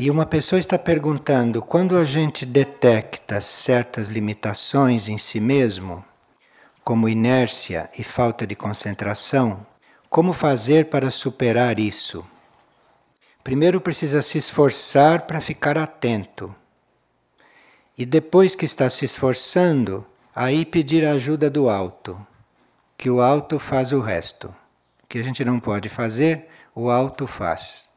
E uma pessoa está perguntando: quando a gente detecta certas limitações em si mesmo, como inércia e falta de concentração, como fazer para superar isso? Primeiro precisa se esforçar para ficar atento. E depois que está se esforçando, aí pedir a ajuda do alto, que o alto faz o resto. O que a gente não pode fazer, o alto faz.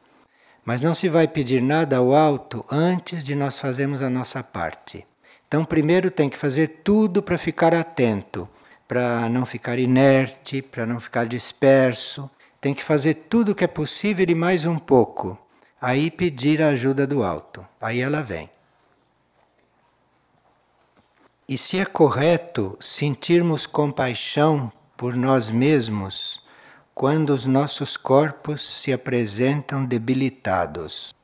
Mas não se vai pedir nada ao alto antes de nós fazermos a nossa parte. Então, primeiro tem que fazer tudo para ficar atento, para não ficar inerte, para não ficar disperso. Tem que fazer tudo o que é possível e mais um pouco. Aí pedir a ajuda do alto. Aí ela vem. E se é correto sentirmos compaixão por nós mesmos quando os nossos corpos se apresentam debilitados.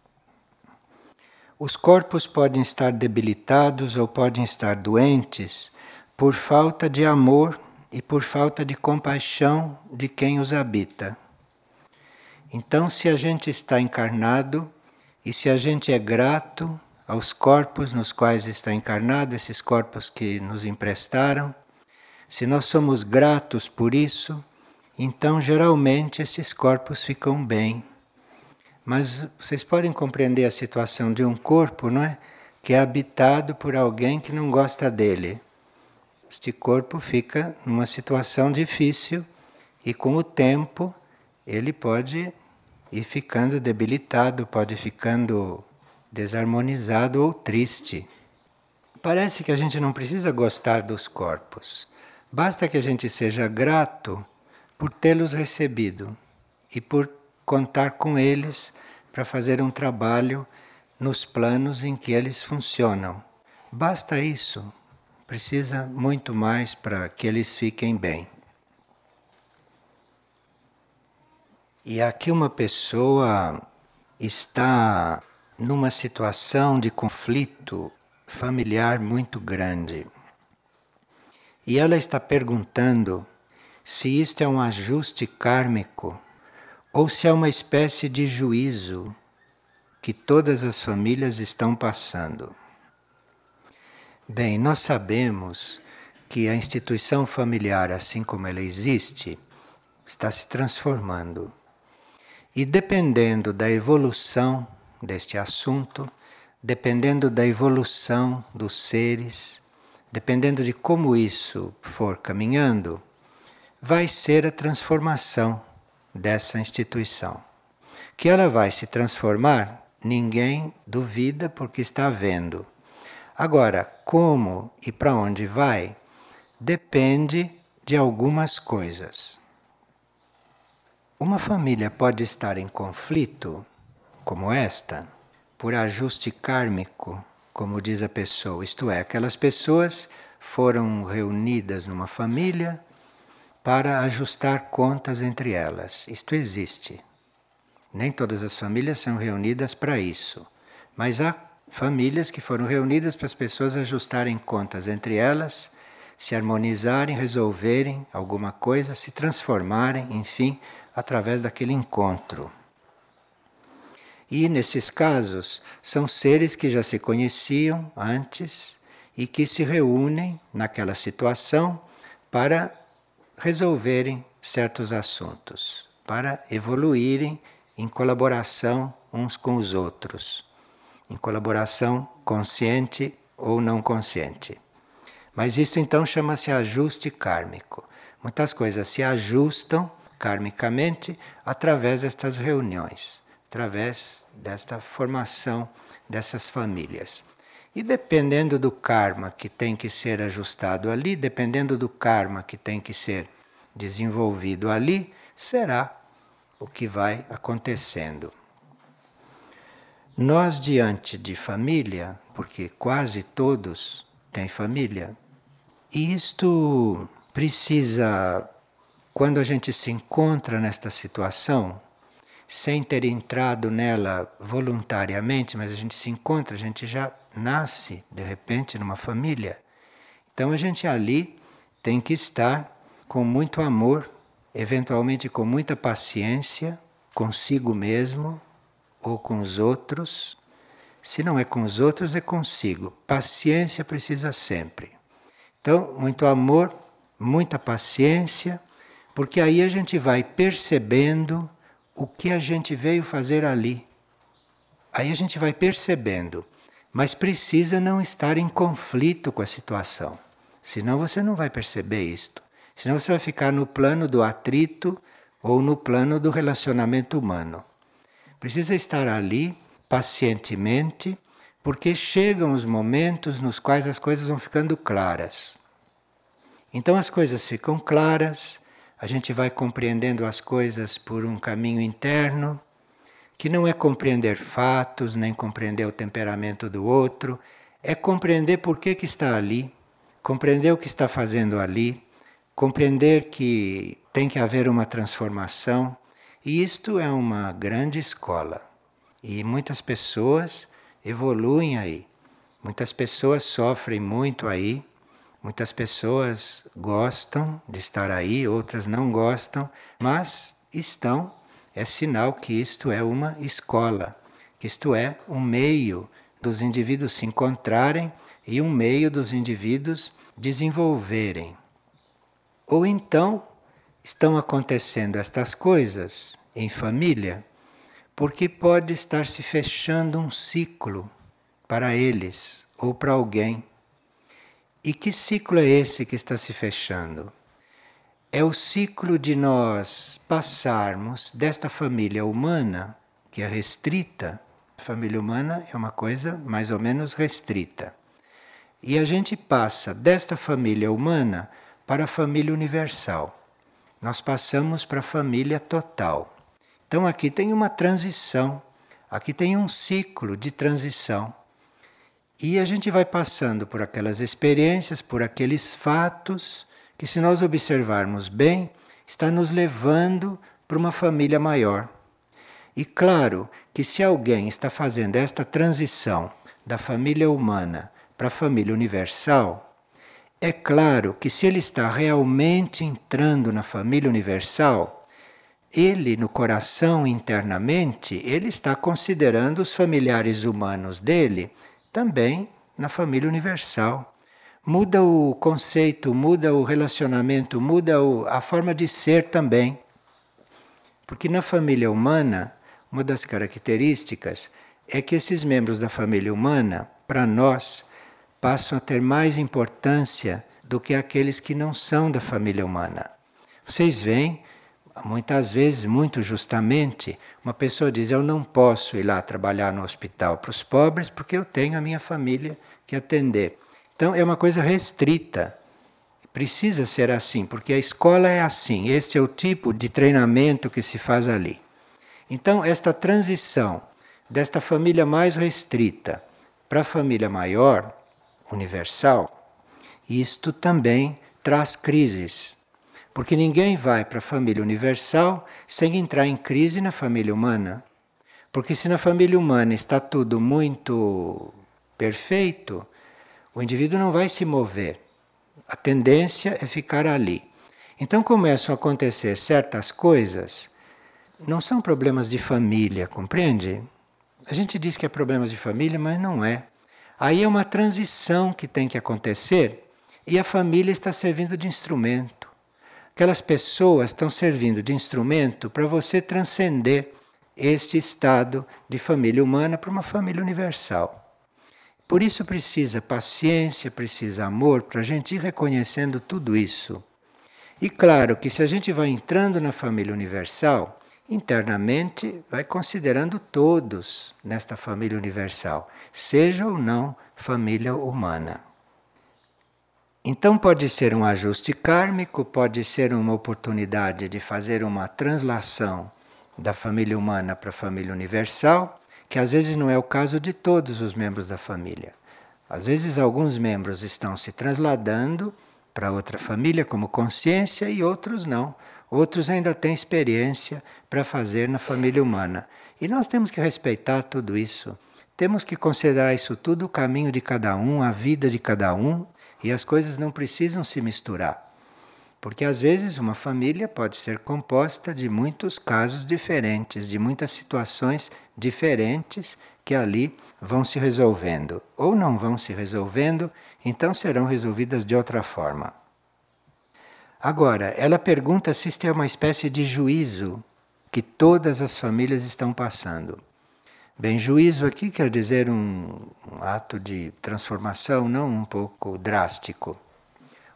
Os corpos podem estar debilitados ou podem estar doentes por falta de amor e por falta de compaixão de quem os habita. Então, se a gente está encarnado e se a gente é grato aos corpos nos quais está encarnado, esses corpos que nos emprestaram, se nós somos gratos por isso, então geralmente esses corpos ficam bem. Mas vocês podem compreender a situação de um corpo, não é? Que é habitado por alguém que não gosta dele. Este corpo fica numa situação difícil e com o tempo ele pode ir ficando debilitado, pode ficando desarmonizado ou triste. Parece que a gente não precisa gostar dos corpos. Basta que a gente seja grato por tê-los recebido e por contar com eles para fazer um trabalho nos planos em que eles funcionam. Basta isso. Precisa muito mais para que eles fiquem bem. E aqui uma pessoa está numa situação de conflito familiar muito grande. E ela está perguntando se isto é um ajuste kármico ou se é uma espécie de juízo que todas as famílias estão passando. Bem, nós sabemos que a instituição familiar, assim como ela existe, está se transformando. E dependendo da evolução deste assunto, dependendo da evolução dos seres, dependendo de como isso for caminhando, vai ser a transformação dessa instituição. Que ela vai se transformar, ninguém duvida porque está vendo. Agora, como e para onde vai, depende de algumas coisas. Uma família pode estar em conflito, como esta, por ajuste kármico como diz a pessoa, isto é, aquelas pessoas foram reunidas numa família para ajustar contas entre elas. Isto existe. Nem todas as famílias são reunidas para isso, mas há famílias que foram reunidas para as pessoas ajustarem contas entre elas, se harmonizarem, resolverem alguma coisa, se transformarem, enfim, através daquele encontro. E nesses casos, são seres que já se conheciam antes e que se reúnem naquela situação para resolverem certos assuntos, para evoluírem em colaboração uns com os outros, em colaboração consciente ou não consciente. Mas isto então chama-se ajuste kármico. Muitas coisas se ajustam karmicamente através destas reuniões através desta formação dessas famílias. E dependendo do karma que tem que ser ajustado ali, dependendo do karma que tem que ser desenvolvido ali, será o que vai acontecendo. Nós, diante de família, porque quase todos têm família, isto precisa, quando a gente se encontra nesta situação, sem ter entrado nela voluntariamente, mas a gente se encontra, a gente já nasce de repente numa família. Então a gente ali tem que estar com muito amor, eventualmente com muita paciência consigo mesmo ou com os outros, Se não é com os outros, é consigo. Paciência precisa sempre. Então, muito amor, muita paciência, porque aí a gente vai percebendo o que a gente veio fazer ali. Aí a gente vai percebendo, mas precisa não estar em conflito com a situação. Senão você não vai perceber isto. Senão você vai ficar no plano do atrito ou no plano do relacionamento humano. Precisa estar ali pacientemente, porque chegam os momentos nos quais as coisas vão ficando claras. Então as coisas ficam claras, a gente vai compreendendo as coisas por um caminho interno, que não é compreender fatos, nem compreender o temperamento do outro, é compreender por que, que está ali, compreender o que está fazendo ali, compreender que tem que haver uma transformação. E isto é uma grande escola. E muitas pessoas evoluem aí. Muitas pessoas sofrem muito aí Muitas pessoas gostam de estar aí, outras não gostam, mas estão. É sinal que isto é uma escola, que isto é um meio dos indivíduos se encontrarem e um meio dos indivíduos desenvolverem. Ou então estão acontecendo estas coisas em família porque pode estar se fechando um ciclo para eles ou para alguém e que ciclo é esse que está se fechando? É o ciclo de nós passarmos desta família humana, que é restrita, a família humana é uma coisa mais ou menos restrita. E a gente passa desta família humana para a família universal. Nós passamos para a família total. Então aqui tem uma transição, aqui tem um ciclo de transição. E a gente vai passando por aquelas experiências, por aqueles fatos, que se nós observarmos bem, está nos levando para uma família maior. E claro que se alguém está fazendo esta transição da família humana para a família universal, é claro que se ele está realmente entrando na família universal, ele no coração internamente, ele está considerando os familiares humanos dele também na família universal. Muda o conceito, muda o relacionamento, muda o, a forma de ser também. Porque na família humana, uma das características é que esses membros da família humana, para nós, passam a ter mais importância do que aqueles que não são da família humana. Vocês veem muitas vezes, muito justamente, uma pessoa diz: Eu não posso ir lá trabalhar no hospital para os pobres porque eu tenho a minha família que atender. Então é uma coisa restrita. Precisa ser assim, porque a escola é assim. Este é o tipo de treinamento que se faz ali. Então, esta transição desta família mais restrita para a família maior, universal, isto também traz crises porque ninguém vai para a família universal sem entrar em crise na família humana. Porque se na família humana está tudo muito perfeito, o indivíduo não vai se mover. A tendência é ficar ali. Então começam a acontecer certas coisas, não são problemas de família, compreende? A gente diz que é problemas de família, mas não é. Aí é uma transição que tem que acontecer e a família está servindo de instrumento. Aquelas pessoas estão servindo de instrumento para você transcender este estado de família humana para uma família universal. Por isso precisa paciência, precisa amor para a gente ir reconhecendo tudo isso. E claro que se a gente vai entrando na família universal, internamente vai considerando todos nesta família universal, seja ou não família humana. Então pode ser um ajuste kármico, pode ser uma oportunidade de fazer uma translação da família humana para a família universal, que às vezes não é o caso de todos os membros da família. Às vezes alguns membros estão se trasladando para outra família como consciência e outros não. Outros ainda têm experiência para fazer na família humana. E nós temos que respeitar tudo isso. Temos que considerar isso tudo o caminho de cada um, a vida de cada um, e as coisas não precisam se misturar. Porque às vezes uma família pode ser composta de muitos casos diferentes, de muitas situações diferentes que ali vão se resolvendo. Ou não vão se resolvendo, então serão resolvidas de outra forma. Agora, ela pergunta se isto é uma espécie de juízo que todas as famílias estão passando. Bem, juízo aqui quer dizer um, um ato de transformação, não um pouco drástico,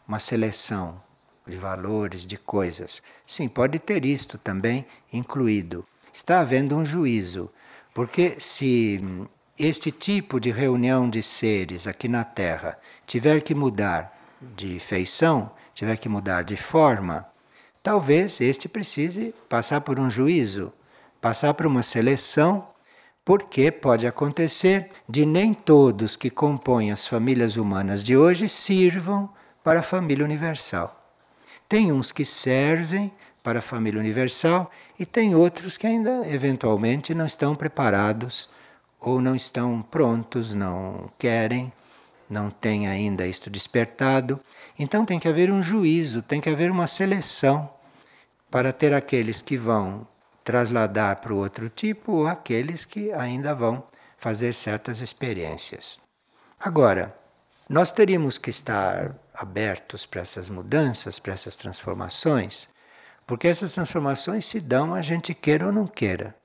uma seleção de valores, de coisas. Sim, pode ter isto também incluído. Está havendo um juízo, porque se este tipo de reunião de seres aqui na Terra tiver que mudar de feição, tiver que mudar de forma, talvez este precise passar por um juízo, passar por uma seleção, porque pode acontecer de nem todos que compõem as famílias humanas de hoje sirvam para a família universal. Tem uns que servem para a família universal e tem outros que ainda eventualmente não estão preparados ou não estão prontos, não querem não tem ainda isto despertado. Então tem que haver um juízo, tem que haver uma seleção para ter aqueles que vão trasladar para o outro tipo ou aqueles que ainda vão fazer certas experiências. Agora, nós teríamos que estar abertos para essas mudanças, para essas transformações, porque essas transformações se dão a gente queira ou não queira.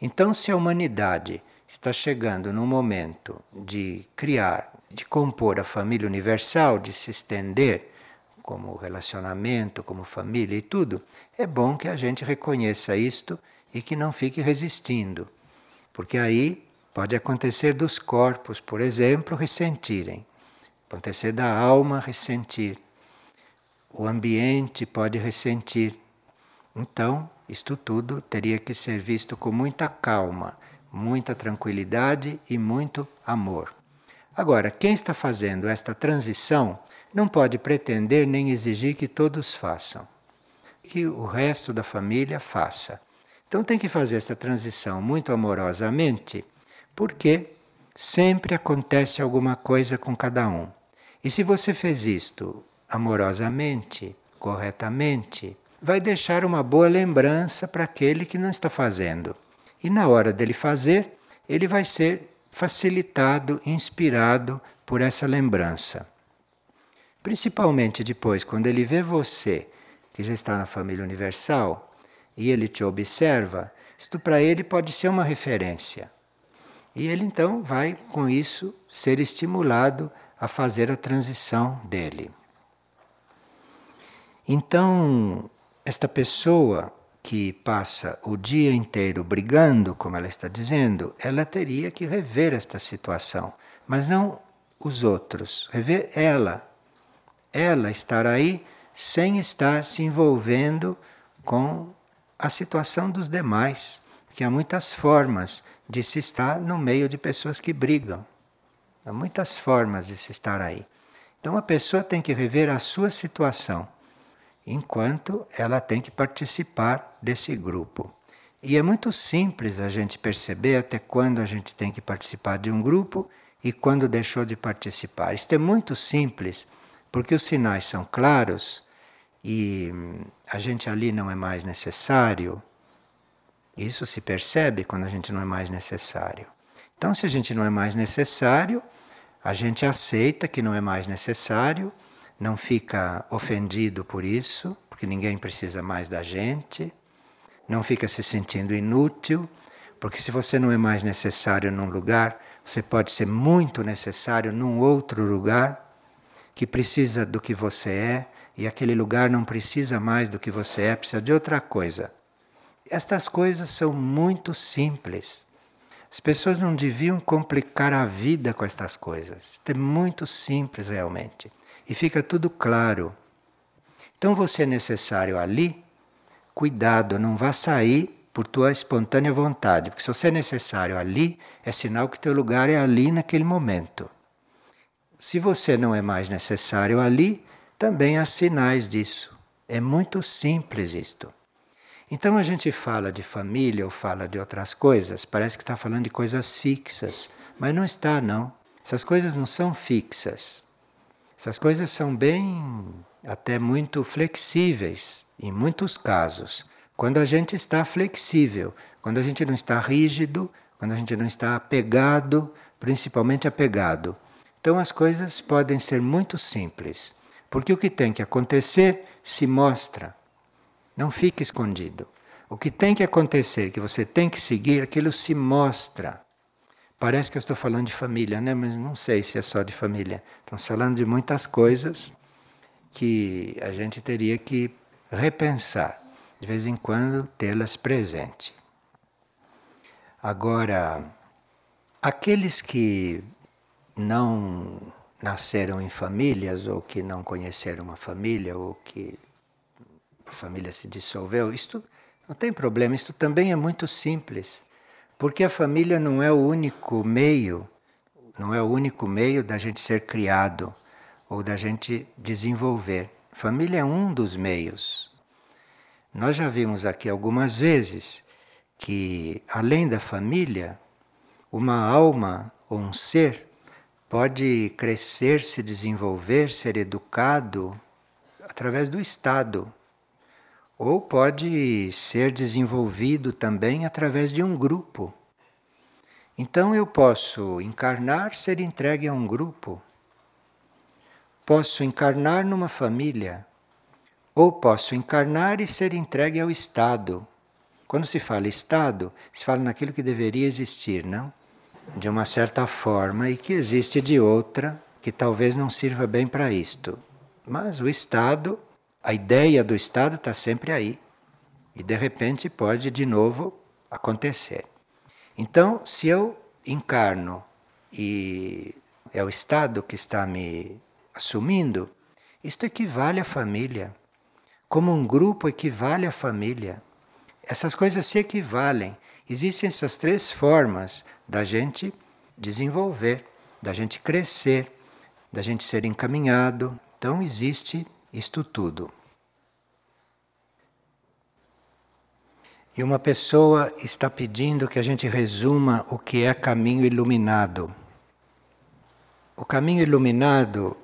Então, se a humanidade está chegando num momento de criar de compor a família universal, de se estender como relacionamento, como família e tudo, é bom que a gente reconheça isto e que não fique resistindo. Porque aí pode acontecer dos corpos, por exemplo, ressentirem. Acontecer da alma ressentir. O ambiente pode ressentir. Então, isto tudo teria que ser visto com muita calma, muita tranquilidade e muito amor. Agora, quem está fazendo esta transição não pode pretender nem exigir que todos façam, que o resto da família faça. Então tem que fazer esta transição muito amorosamente, porque sempre acontece alguma coisa com cada um. E se você fez isto amorosamente, corretamente, vai deixar uma boa lembrança para aquele que não está fazendo. E na hora dele fazer, ele vai ser facilitado, inspirado por essa lembrança. Principalmente depois, quando ele vê você, que já está na família universal, e ele te observa, isto para ele pode ser uma referência. E ele então vai, com isso, ser estimulado a fazer a transição dele. Então, esta pessoa que passa o dia inteiro brigando, como ela está dizendo, ela teria que rever esta situação, mas não os outros, rever ela. Ela estar aí sem estar se envolvendo com a situação dos demais, que há muitas formas de se estar no meio de pessoas que brigam. Há muitas formas de se estar aí. Então a pessoa tem que rever a sua situação enquanto ela tem que participar desse grupo. E é muito simples a gente perceber até quando a gente tem que participar de um grupo e quando deixou de participar. Isto é muito simples, porque os sinais são claros e a gente ali não é mais necessário. Isso se percebe quando a gente não é mais necessário. Então, se a gente não é mais necessário, a gente aceita que não é mais necessário não fica ofendido por isso, porque ninguém precisa mais da gente, não fica se sentindo inútil, porque se você não é mais necessário num lugar, você pode ser muito necessário num outro lugar que precisa do que você é e aquele lugar não precisa mais do que você é, precisa de outra coisa. Estas coisas são muito simples. As pessoas não deviam complicar a vida com estas coisas. É muito simples realmente e fica tudo claro. Então você é necessário ali, cuidado, não vá sair por tua espontânea vontade, porque se você é necessário ali, é sinal que teu lugar é ali naquele momento. Se você não é mais necessário ali, também há sinais disso. É muito simples isto. Então a gente fala de família ou fala de outras coisas, parece que está falando de coisas fixas, mas não está, não. Essas coisas não são fixas. Essas coisas são bem até muito flexíveis em muitos casos. Quando a gente está flexível, quando a gente não está rígido, quando a gente não está apegado, principalmente apegado. Então as coisas podem ser muito simples, porque o que tem que acontecer se mostra. Não fique escondido. O que tem que acontecer, que você tem que seguir, aquilo se mostra. Parece que eu estou falando de família, né? Mas não sei se é só de família. Estamos falando de muitas coisas que a gente teria que repensar, de vez em quando tê-las presente. Agora, aqueles que não nasceram em famílias ou que não conheceram uma família ou que a família se dissolveu, isto não tem problema, isto também é muito simples. Porque a família não é o único meio, não é o único meio da gente ser criado ou da gente desenvolver. Família é um dos meios. Nós já vimos aqui algumas vezes que, além da família, uma alma ou um ser pode crescer, se desenvolver, ser educado através do Estado ou pode ser desenvolvido também através de um grupo. Então eu posso encarnar, ser entregue a um grupo. Posso encarnar numa família. Ou posso encarnar e ser entregue ao Estado. Quando se fala Estado, se fala naquilo que deveria existir, não? De uma certa forma e que existe de outra que talvez não sirva bem para isto. Mas o Estado a ideia do Estado está sempre aí. E de repente pode de novo acontecer. Então, se eu encarno e é o Estado que está me assumindo, isto equivale à família. Como um grupo equivale à família. Essas coisas se equivalem. Existem essas três formas da gente desenvolver, da gente crescer, da gente ser encaminhado. Então existe isto tudo. E uma pessoa está pedindo que a gente resuma o que é caminho iluminado. O caminho iluminado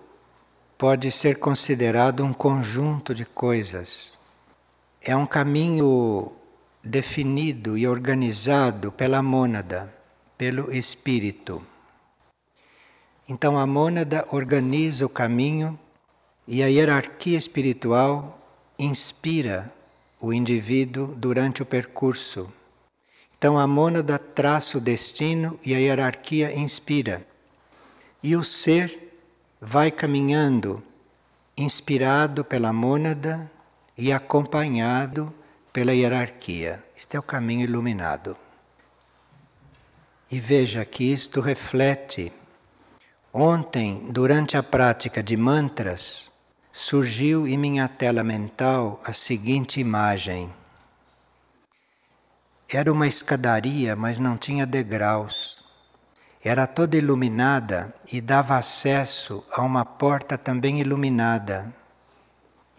pode ser considerado um conjunto de coisas. É um caminho definido e organizado pela mônada, pelo espírito. Então a mônada organiza o caminho e a hierarquia espiritual inspira o indivíduo durante o percurso. Então a mônada traça o destino e a hierarquia inspira. E o ser vai caminhando, inspirado pela mônada e acompanhado pela hierarquia. Este é o caminho iluminado. E veja que isto reflete. Ontem, durante a prática de mantras, surgiu em minha tela mental a seguinte imagem. Era uma escadaria, mas não tinha degraus. Era toda iluminada e dava acesso a uma porta também iluminada.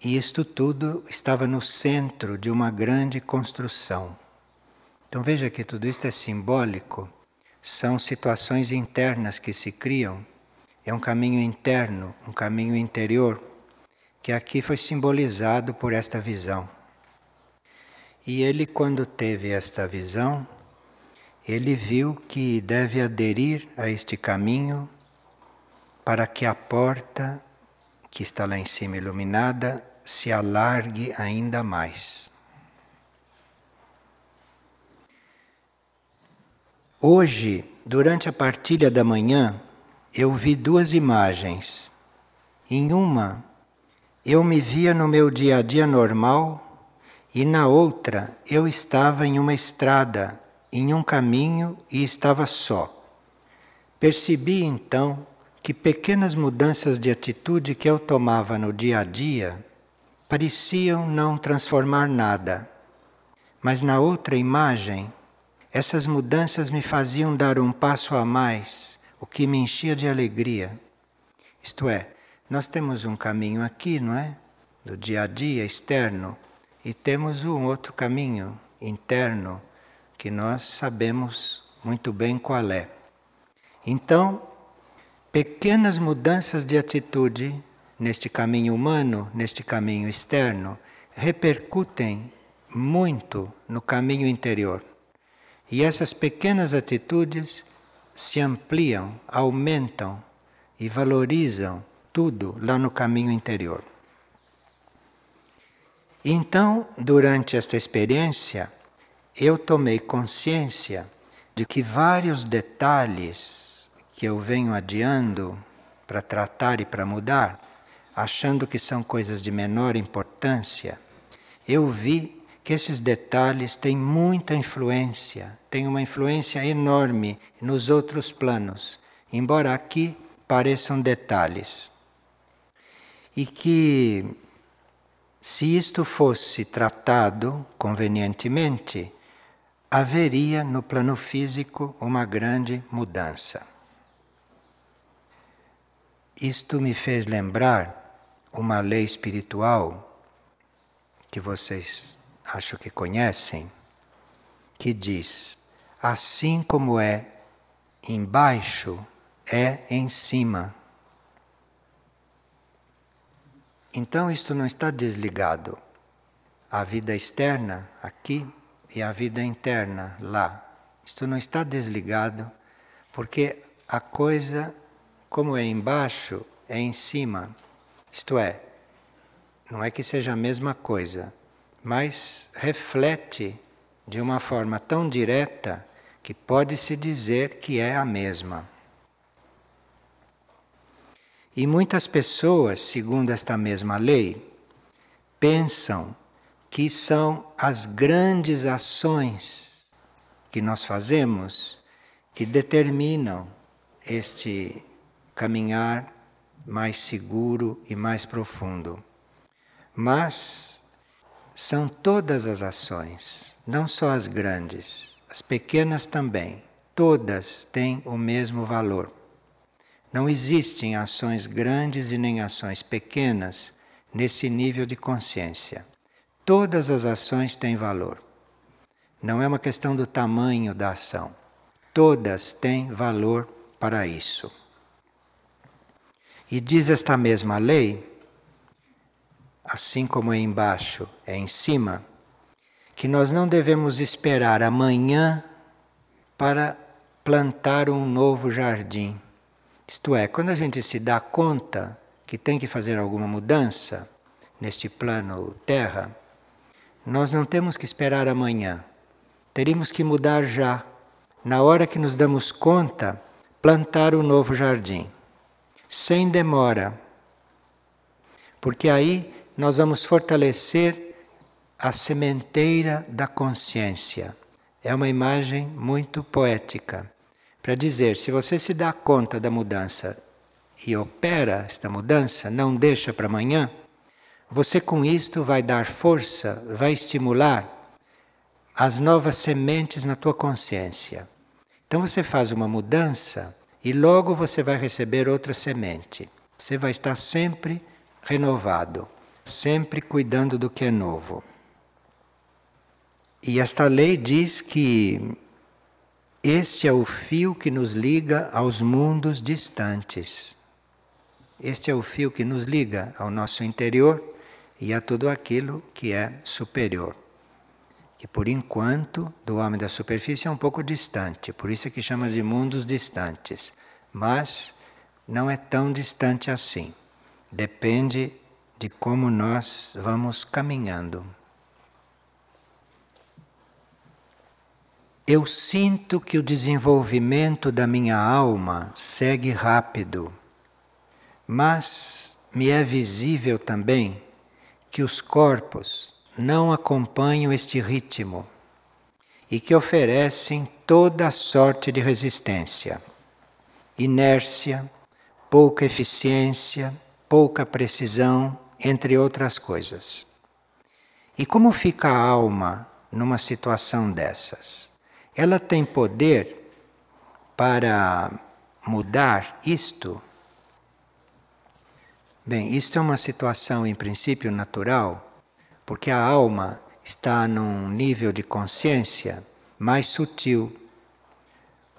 E isto tudo estava no centro de uma grande construção. Então veja que tudo isto é simbólico, são situações internas que se criam, é um caminho interno, um caminho interior que aqui foi simbolizado por esta visão. E ele, quando teve esta visão, ele viu que deve aderir a este caminho para que a porta que está lá em cima iluminada se alargue ainda mais. Hoje, durante a partilha da manhã, eu vi duas imagens. Em uma, eu me via no meu dia a dia normal e na outra eu estava em uma estrada, em um caminho e estava só. Percebi então que pequenas mudanças de atitude que eu tomava no dia a dia pareciam não transformar nada. Mas na outra imagem, essas mudanças me faziam dar um passo a mais, o que me enchia de alegria. Isto é, nós temos um caminho aqui, não é? Do dia a dia externo, e temos um outro caminho interno que nós sabemos muito bem qual é. Então, pequenas mudanças de atitude neste caminho humano, neste caminho externo, repercutem muito no caminho interior. E essas pequenas atitudes se ampliam, aumentam e valorizam tudo lá no caminho interior. Então, durante esta experiência, eu tomei consciência de que vários detalhes que eu venho adiando para tratar e para mudar, achando que são coisas de menor importância, eu vi que esses detalhes têm muita influência, têm uma influência enorme nos outros planos, embora aqui pareçam detalhes. E que, se isto fosse tratado convenientemente, haveria no plano físico uma grande mudança. Isto me fez lembrar uma lei espiritual que vocês acho que conhecem, que diz: assim como é embaixo, é em cima. Então isto não está desligado. A vida externa aqui e a vida interna lá. Isto não está desligado, porque a coisa, como é embaixo, é em cima. Isto é, não é que seja a mesma coisa, mas reflete de uma forma tão direta que pode-se dizer que é a mesma. E muitas pessoas, segundo esta mesma lei, pensam que são as grandes ações que nós fazemos que determinam este caminhar mais seguro e mais profundo. Mas são todas as ações, não só as grandes, as pequenas também, todas têm o mesmo valor. Não existem ações grandes e nem ações pequenas nesse nível de consciência. Todas as ações têm valor. Não é uma questão do tamanho da ação. Todas têm valor para isso. E diz esta mesma lei assim como é embaixo, é em cima, que nós não devemos esperar amanhã para plantar um novo jardim. Isto é, quando a gente se dá conta que tem que fazer alguma mudança neste plano terra, nós não temos que esperar amanhã. Teríamos que mudar já. Na hora que nos damos conta, plantar um novo jardim. Sem demora. Porque aí nós vamos fortalecer a sementeira da consciência. É uma imagem muito poética para dizer: se você se dá conta da mudança e opera esta mudança, não deixa para amanhã, você com isto vai dar força, vai estimular as novas sementes na tua consciência. Então você faz uma mudança e logo você vai receber outra semente. Você vai estar sempre renovado sempre cuidando do que é novo. E esta lei diz que esse é o fio que nos liga aos mundos distantes. Este é o fio que nos liga ao nosso interior e a tudo aquilo que é superior. Que por enquanto, do homem da superfície é um pouco distante, por isso é que chama de mundos distantes. Mas não é tão distante assim. Depende de como nós vamos caminhando. Eu sinto que o desenvolvimento da minha alma segue rápido, mas me é visível também que os corpos não acompanham este ritmo e que oferecem toda sorte de resistência, inércia, pouca eficiência, pouca precisão, entre outras coisas. E como fica a alma numa situação dessas? Ela tem poder para mudar isto? Bem, isto é uma situação em princípio natural, porque a alma está num nível de consciência mais sutil,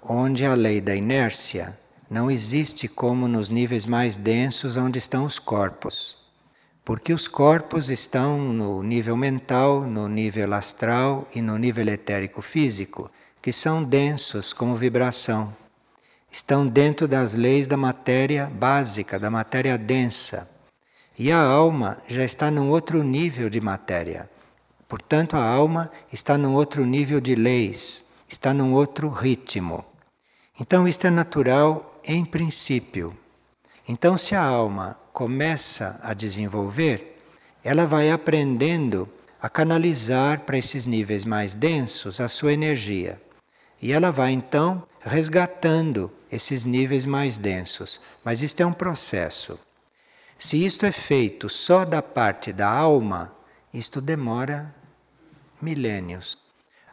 onde a lei da inércia não existe como nos níveis mais densos onde estão os corpos. Porque os corpos estão no nível mental, no nível astral e no nível etérico físico, que são densos como vibração. Estão dentro das leis da matéria básica, da matéria densa. E a alma já está num outro nível de matéria. Portanto, a alma está num outro nível de leis, está num outro ritmo. Então, isto é natural em princípio. Então, se a alma começa a desenvolver, ela vai aprendendo a canalizar para esses níveis mais densos a sua energia. E ela vai então resgatando esses níveis mais densos. Mas isto é um processo. Se isto é feito só da parte da alma, isto demora milênios.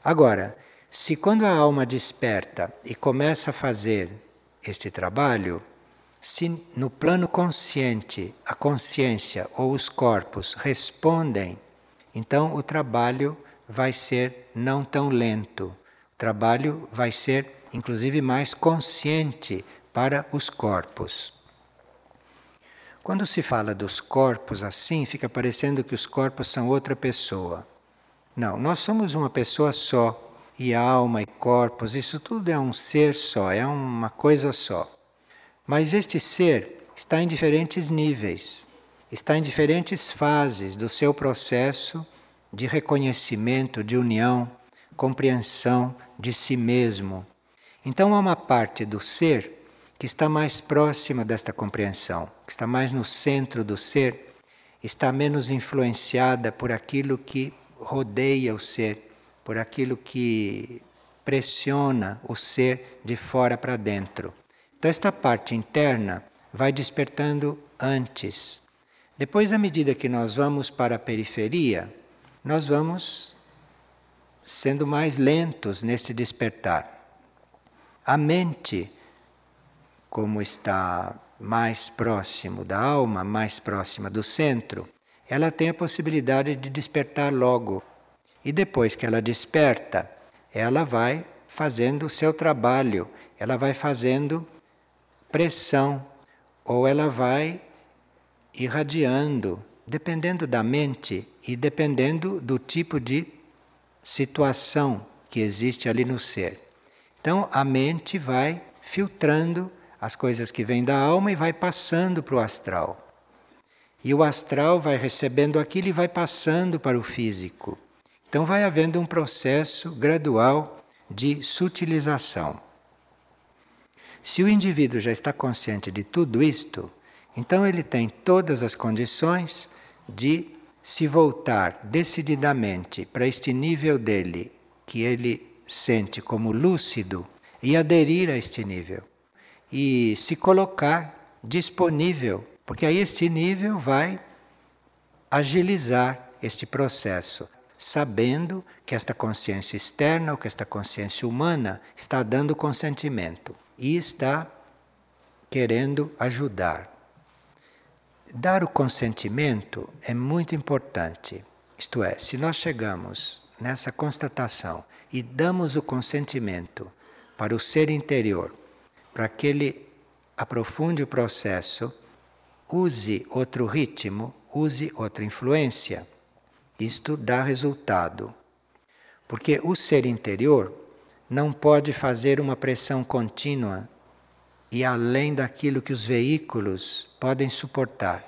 Agora, se quando a alma desperta e começa a fazer este trabalho, se no plano consciente a consciência ou os corpos respondem, então o trabalho vai ser não tão lento. O trabalho vai ser, inclusive, mais consciente para os corpos. Quando se fala dos corpos assim, fica parecendo que os corpos são outra pessoa. Não, nós somos uma pessoa só. E alma e corpos, isso tudo é um ser só, é uma coisa só. Mas este ser está em diferentes níveis, está em diferentes fases do seu processo de reconhecimento, de união, compreensão de si mesmo. Então há uma parte do ser que está mais próxima desta compreensão, que está mais no centro do ser, está menos influenciada por aquilo que rodeia o ser, por aquilo que pressiona o ser de fora para dentro. Então, esta parte interna vai despertando antes. Depois, à medida que nós vamos para a periferia, nós vamos sendo mais lentos nesse despertar. A mente, como está mais próximo da alma, mais próxima do centro, ela tem a possibilidade de despertar logo. E depois que ela desperta, ela vai fazendo o seu trabalho, ela vai fazendo pressão, ou ela vai irradiando, dependendo da mente e dependendo do tipo de situação que existe ali no ser. Então a mente vai filtrando as coisas que vêm da alma e vai passando para o astral. E o astral vai recebendo aquilo e vai passando para o físico. Então vai havendo um processo gradual de sutilização. Se o indivíduo já está consciente de tudo isto, então ele tem todas as condições de se voltar decididamente para este nível dele, que ele sente como lúcido, e aderir a este nível. E se colocar disponível, porque aí este nível vai agilizar este processo, sabendo que esta consciência externa, ou que esta consciência humana, está dando consentimento e está querendo ajudar. Dar o consentimento é muito importante. Isto é, se nós chegamos nessa constatação e damos o consentimento para o ser interior, para que ele aprofunde o processo, use outro ritmo, use outra influência, isto dá resultado. Porque o ser interior não pode fazer uma pressão contínua e além daquilo que os veículos podem suportar.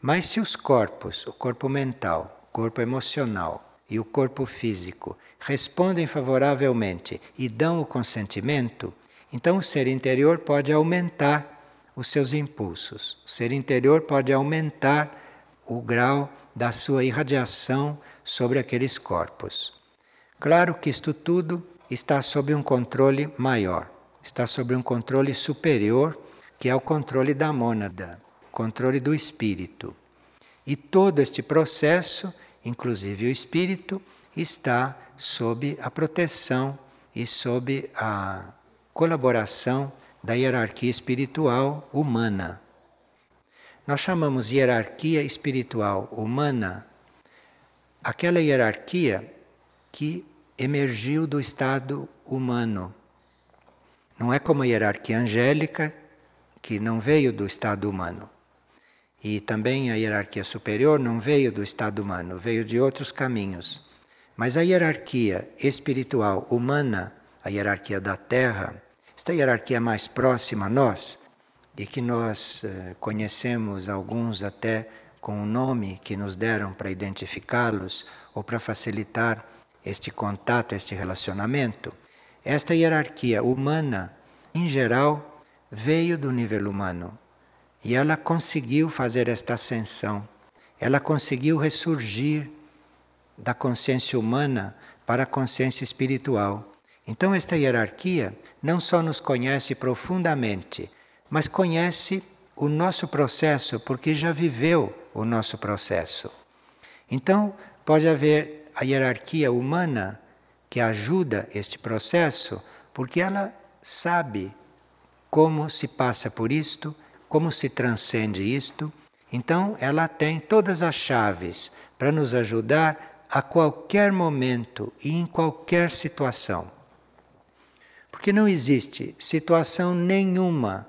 Mas se os corpos, o corpo mental, o corpo emocional e o corpo físico respondem favoravelmente e dão o consentimento, então o ser interior pode aumentar os seus impulsos. O ser interior pode aumentar o grau da sua irradiação sobre aqueles corpos. Claro que isto tudo está sob um controle maior, está sob um controle superior, que é o controle da mônada, controle do espírito. E todo este processo, inclusive o espírito, está sob a proteção e sob a colaboração da hierarquia espiritual humana. Nós chamamos hierarquia espiritual humana aquela hierarquia que emergiu do estado humano. Não é como a hierarquia angélica, que não veio do estado humano. E também a hierarquia superior não veio do estado humano, veio de outros caminhos. Mas a hierarquia espiritual humana, a hierarquia da Terra, esta hierarquia mais próxima a nós, e que nós eh, conhecemos alguns até com o nome que nos deram para identificá-los ou para facilitar este contato, este relacionamento, esta hierarquia humana, em geral, veio do nível humano e ela conseguiu fazer esta ascensão, ela conseguiu ressurgir da consciência humana para a consciência espiritual. Então, esta hierarquia não só nos conhece profundamente, mas conhece o nosso processo, porque já viveu o nosso processo. Então, pode haver a hierarquia humana que ajuda este processo, porque ela sabe como se passa por isto, como se transcende isto. Então, ela tem todas as chaves para nos ajudar a qualquer momento e em qualquer situação. Porque não existe situação nenhuma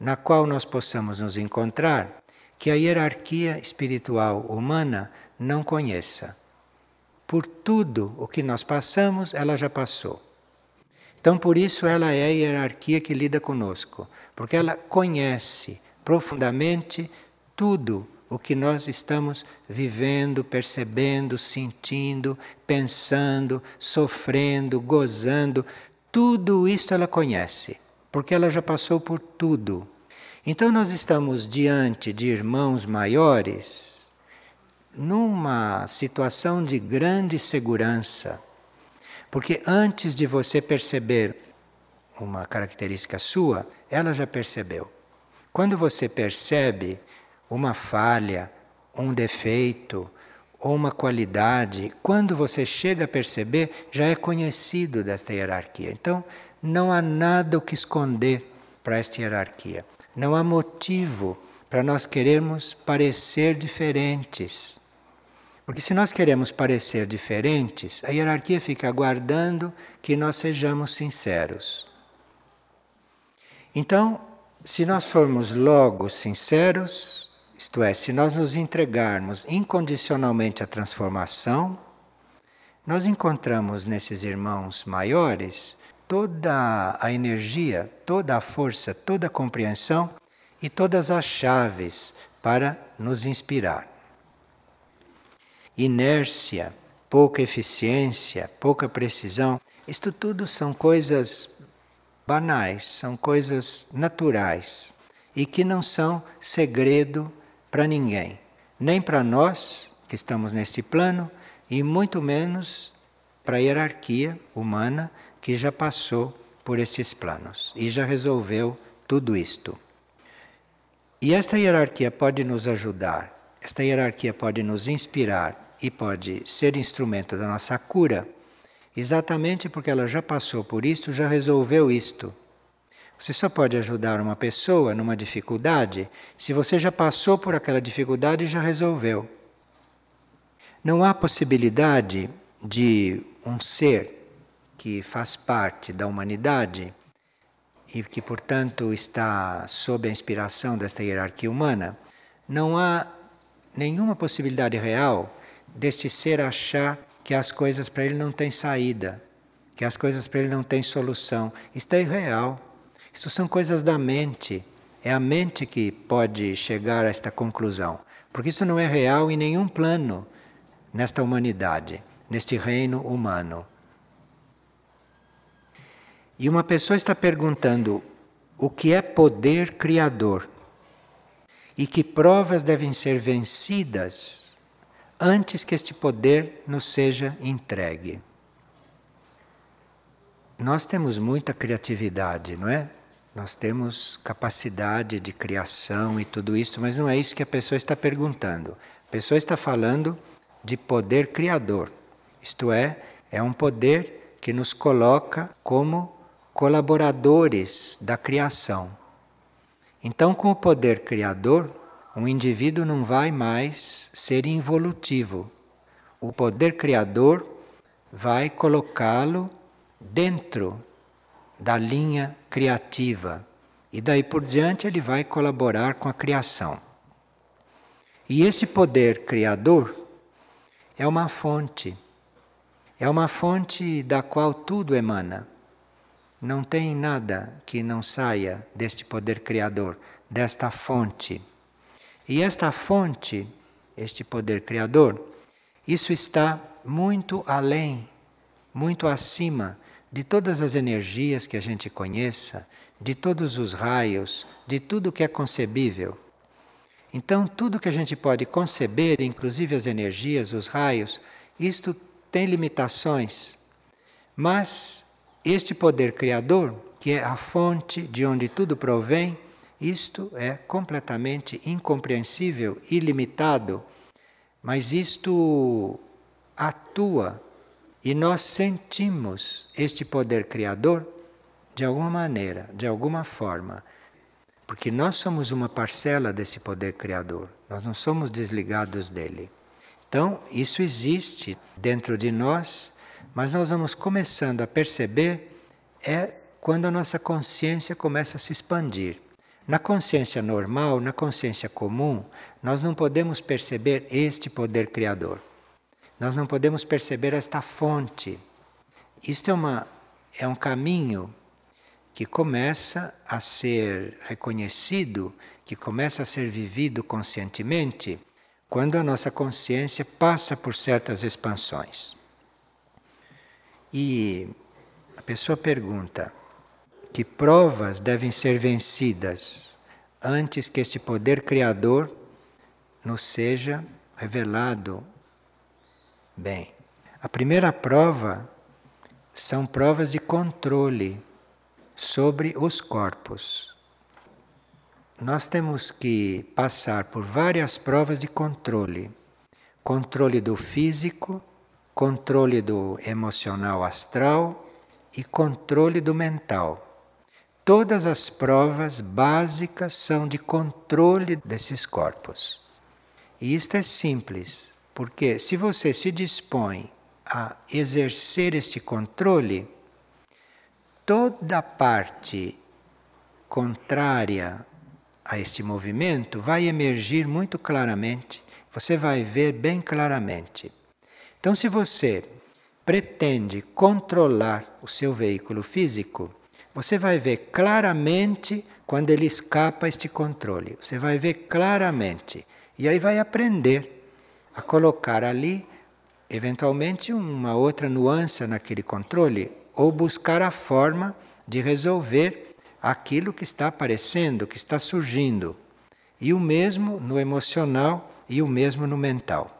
na qual nós possamos nos encontrar que a hierarquia espiritual humana não conheça. Por tudo o que nós passamos, ela já passou. Então, por isso, ela é a hierarquia que lida conosco, porque ela conhece profundamente tudo o que nós estamos vivendo, percebendo, sentindo, pensando, sofrendo, gozando. Tudo isto ela conhece, porque ela já passou por tudo. Então nós estamos diante de irmãos maiores numa situação de grande segurança. Porque antes de você perceber uma característica sua, ela já percebeu. Quando você percebe uma falha, um defeito ou uma qualidade, quando você chega a perceber, já é conhecido desta hierarquia. Então, não há nada o que esconder para esta hierarquia. Não há motivo para nós querermos parecer diferentes. Porque se nós queremos parecer diferentes, a hierarquia fica aguardando que nós sejamos sinceros. Então, se nós formos logo sinceros, isto é, se nós nos entregarmos incondicionalmente à transformação, nós encontramos nesses irmãos maiores toda a energia, toda a força, toda a compreensão e todas as chaves para nos inspirar. Inércia, pouca eficiência, pouca precisão, isto tudo são coisas banais, são coisas naturais e que não são segredo para ninguém, nem para nós que estamos neste plano e muito menos para a hierarquia humana que já passou por estes planos e já resolveu tudo isto. E esta hierarquia pode nos ajudar, esta hierarquia pode nos inspirar e pode ser instrumento da nossa cura, exatamente porque ela já passou por isto, já resolveu isto. Você só pode ajudar uma pessoa numa dificuldade se você já passou por aquela dificuldade e já resolveu. Não há possibilidade de um ser que faz parte da humanidade e que, portanto, está sob a inspiração desta hierarquia humana, não há nenhuma possibilidade real desse ser achar que as coisas para ele não têm saída, que as coisas para ele não têm solução. Isto é irreal. Isso são coisas da mente. É a mente que pode chegar a esta conclusão. Porque isso não é real em nenhum plano nesta humanidade, neste reino humano. E uma pessoa está perguntando o que é poder criador e que provas devem ser vencidas antes que este poder nos seja entregue. Nós temos muita criatividade, não é? Nós temos capacidade de criação e tudo isso, mas não é isso que a pessoa está perguntando. A pessoa está falando de poder criador. Isto é, é um poder que nos coloca como colaboradores da criação. Então, com o poder criador, um indivíduo não vai mais ser involutivo. O poder criador vai colocá-lo dentro da linha criativa. E daí por diante ele vai colaborar com a criação. E este poder criador é uma fonte. É uma fonte da qual tudo emana. Não tem nada que não saia deste poder criador, desta fonte. E esta fonte, este poder criador, isso está muito além, muito acima de todas as energias que a gente conheça, de todos os raios, de tudo que é concebível. Então, tudo que a gente pode conceber, inclusive as energias, os raios, isto tem limitações. Mas este poder criador, que é a fonte de onde tudo provém, isto é completamente incompreensível, ilimitado, mas isto atua e nós sentimos este poder criador de alguma maneira, de alguma forma. Porque nós somos uma parcela desse poder criador, nós não somos desligados dele. Então, isso existe dentro de nós, mas nós vamos começando a perceber é quando a nossa consciência começa a se expandir. Na consciência normal, na consciência comum, nós não podemos perceber este poder criador. Nós não podemos perceber esta fonte. Isto é, uma, é um caminho que começa a ser reconhecido, que começa a ser vivido conscientemente, quando a nossa consciência passa por certas expansões. E a pessoa pergunta: que provas devem ser vencidas antes que este poder criador nos seja revelado Bem, a primeira prova são provas de controle sobre os corpos. Nós temos que passar por várias provas de controle: controle do físico, controle do emocional astral e controle do mental. Todas as provas básicas são de controle desses corpos. E isto é simples, porque se você se dispõe a exercer este controle, toda parte contrária a este movimento vai emergir muito claramente. Você vai ver bem claramente. Então, se você pretende controlar o seu veículo físico, você vai ver claramente quando ele escapa este controle. Você vai ver claramente. E aí vai aprender a colocar ali, eventualmente, uma outra nuance naquele controle, ou buscar a forma de resolver aquilo que está aparecendo, que está surgindo. E o mesmo no emocional e o mesmo no mental.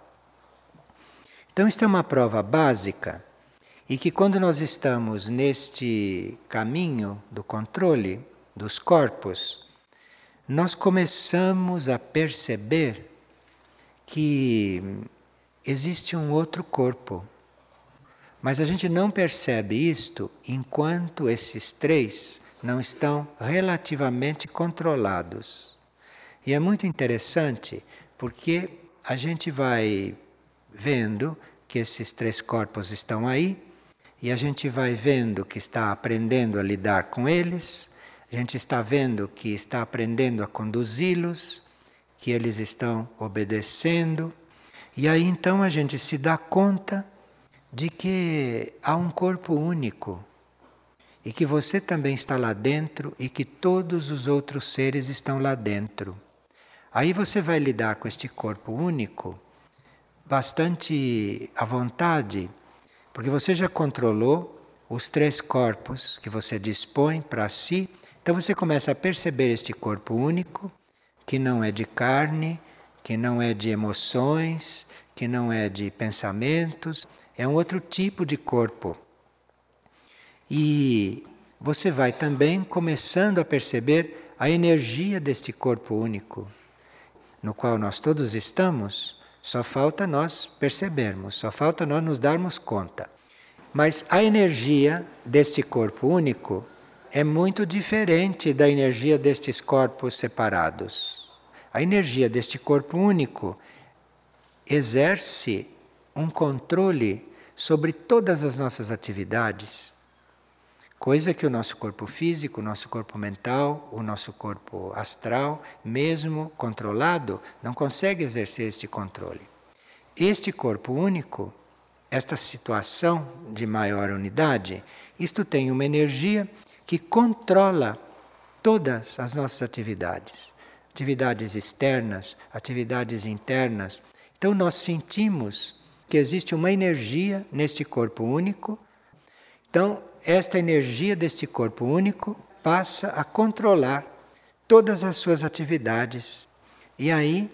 Então, isto é uma prova básica e que, quando nós estamos neste caminho do controle dos corpos, nós começamos a perceber que existe um outro corpo. Mas a gente não percebe isto enquanto esses três não estão relativamente controlados. E é muito interessante porque a gente vai vendo que esses três corpos estão aí e a gente vai vendo que está aprendendo a lidar com eles, a gente está vendo que está aprendendo a conduzi-los, que eles estão obedecendo. E aí então a gente se dá conta de que há um corpo único e que você também está lá dentro e que todos os outros seres estão lá dentro. Aí você vai lidar com este corpo único bastante à vontade, porque você já controlou os três corpos que você dispõe para si. Então você começa a perceber este corpo único que não é de carne, que não é de emoções, que não é de pensamentos, é um outro tipo de corpo. E você vai também começando a perceber a energia deste corpo único, no qual nós todos estamos, só falta nós percebermos, só falta nós nos darmos conta. Mas a energia deste corpo único é muito diferente da energia destes corpos separados. A energia deste corpo único exerce um controle sobre todas as nossas atividades. Coisa que o nosso corpo físico, o nosso corpo mental, o nosso corpo astral, mesmo controlado, não consegue exercer este controle. Este corpo único, esta situação de maior unidade, isto tem uma energia que controla todas as nossas atividades, atividades externas, atividades internas. Então nós sentimos que existe uma energia neste corpo único. Então, esta energia deste corpo único passa a controlar todas as suas atividades. E aí,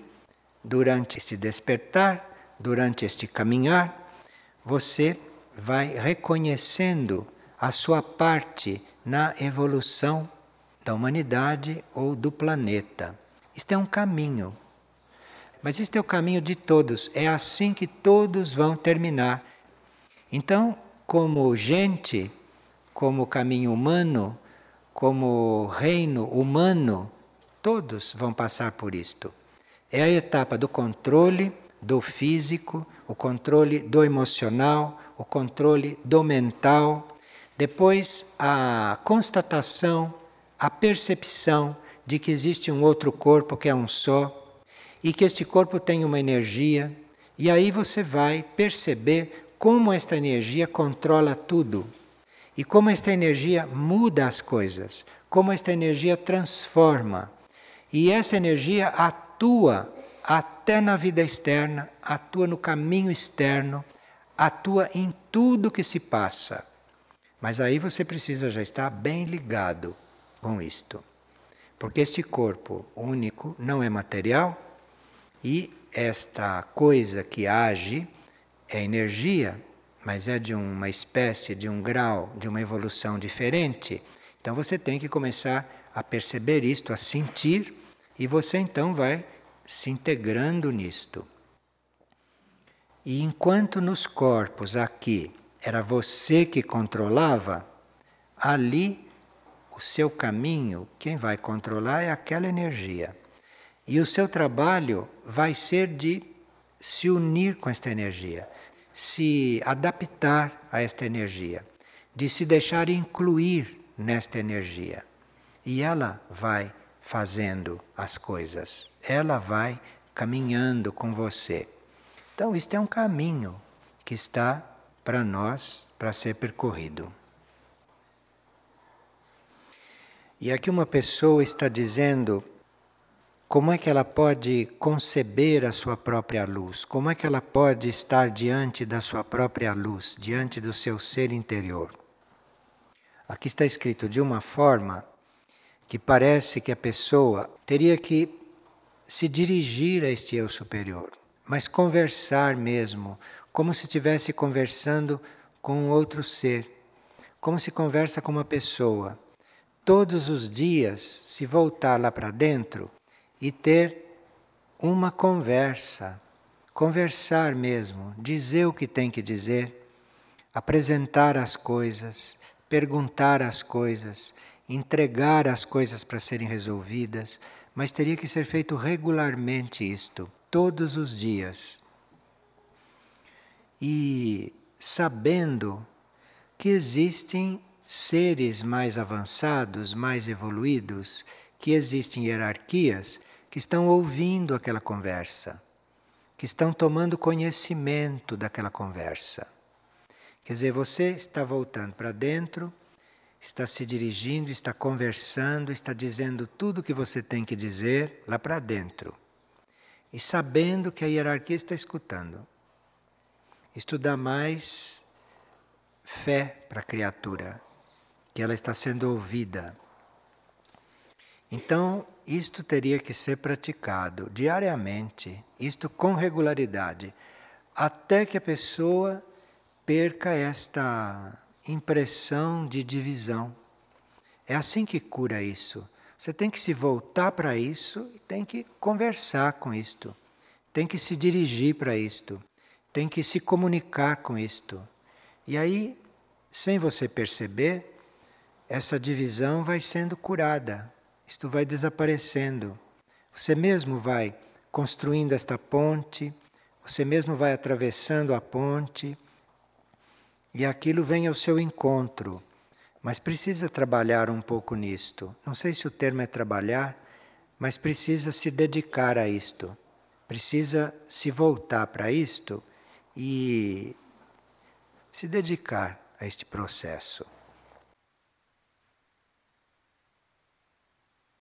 durante este despertar, durante este caminhar, você vai reconhecendo a sua parte na evolução da humanidade ou do planeta. Isto é um caminho. Mas este é o caminho de todos, é assim que todos vão terminar. Então, como gente, como caminho humano, como reino humano, todos vão passar por isto. É a etapa do controle do físico, o controle do emocional, o controle do mental, depois a constatação, a percepção de que existe um outro corpo que é um só e que este corpo tem uma energia, e aí você vai perceber como esta energia controla tudo e como esta energia muda as coisas, como esta energia transforma. E esta energia atua até na vida externa, atua no caminho externo, atua em tudo que se passa. Mas aí você precisa já estar bem ligado com isto. Porque este corpo único não é material e esta coisa que age é energia, mas é de uma espécie, de um grau, de uma evolução diferente. Então você tem que começar a perceber isto, a sentir, e você então vai se integrando nisto. E enquanto nos corpos aqui era você que controlava, ali o seu caminho, quem vai controlar é aquela energia. E o seu trabalho vai ser de se unir com esta energia, se adaptar a esta energia, de se deixar incluir nesta energia. E ela vai fazendo as coisas, ela vai caminhando com você. Então, isto é um caminho que está para nós para ser percorrido. E aqui uma pessoa está dizendo como é que ela pode conceber a sua própria luz? Como é que ela pode estar diante da sua própria luz, diante do seu ser interior? Aqui está escrito de uma forma que parece que a pessoa teria que se dirigir a este eu superior, mas conversar mesmo, como se estivesse conversando com outro ser, como se conversa com uma pessoa. Todos os dias, se voltar lá para dentro, e ter uma conversa, conversar mesmo, dizer o que tem que dizer, apresentar as coisas, perguntar as coisas, entregar as coisas para serem resolvidas, mas teria que ser feito regularmente isto, todos os dias. E sabendo que existem seres mais avançados, mais evoluídos, que existem hierarquias que estão ouvindo aquela conversa, que estão tomando conhecimento daquela conversa. Quer dizer, você está voltando para dentro, está se dirigindo, está conversando, está dizendo tudo o que você tem que dizer lá para dentro. E sabendo que a hierarquia está escutando. Isto dá mais fé para a criatura, que ela está sendo ouvida. Então, isto teria que ser praticado diariamente, isto com regularidade, até que a pessoa perca esta impressão de divisão. É assim que cura isso. Você tem que se voltar para isso e tem que conversar com isto. Tem que se dirigir para isto. Tem que se comunicar com isto. E aí, sem você perceber, essa divisão vai sendo curada, isto vai desaparecendo. Você mesmo vai construindo esta ponte, você mesmo vai atravessando a ponte, e aquilo vem ao seu encontro, Mas precisa trabalhar um pouco nisto. Não sei se o termo é trabalhar, mas precisa se dedicar a isto. Precisa se voltar para isto e se dedicar a este processo.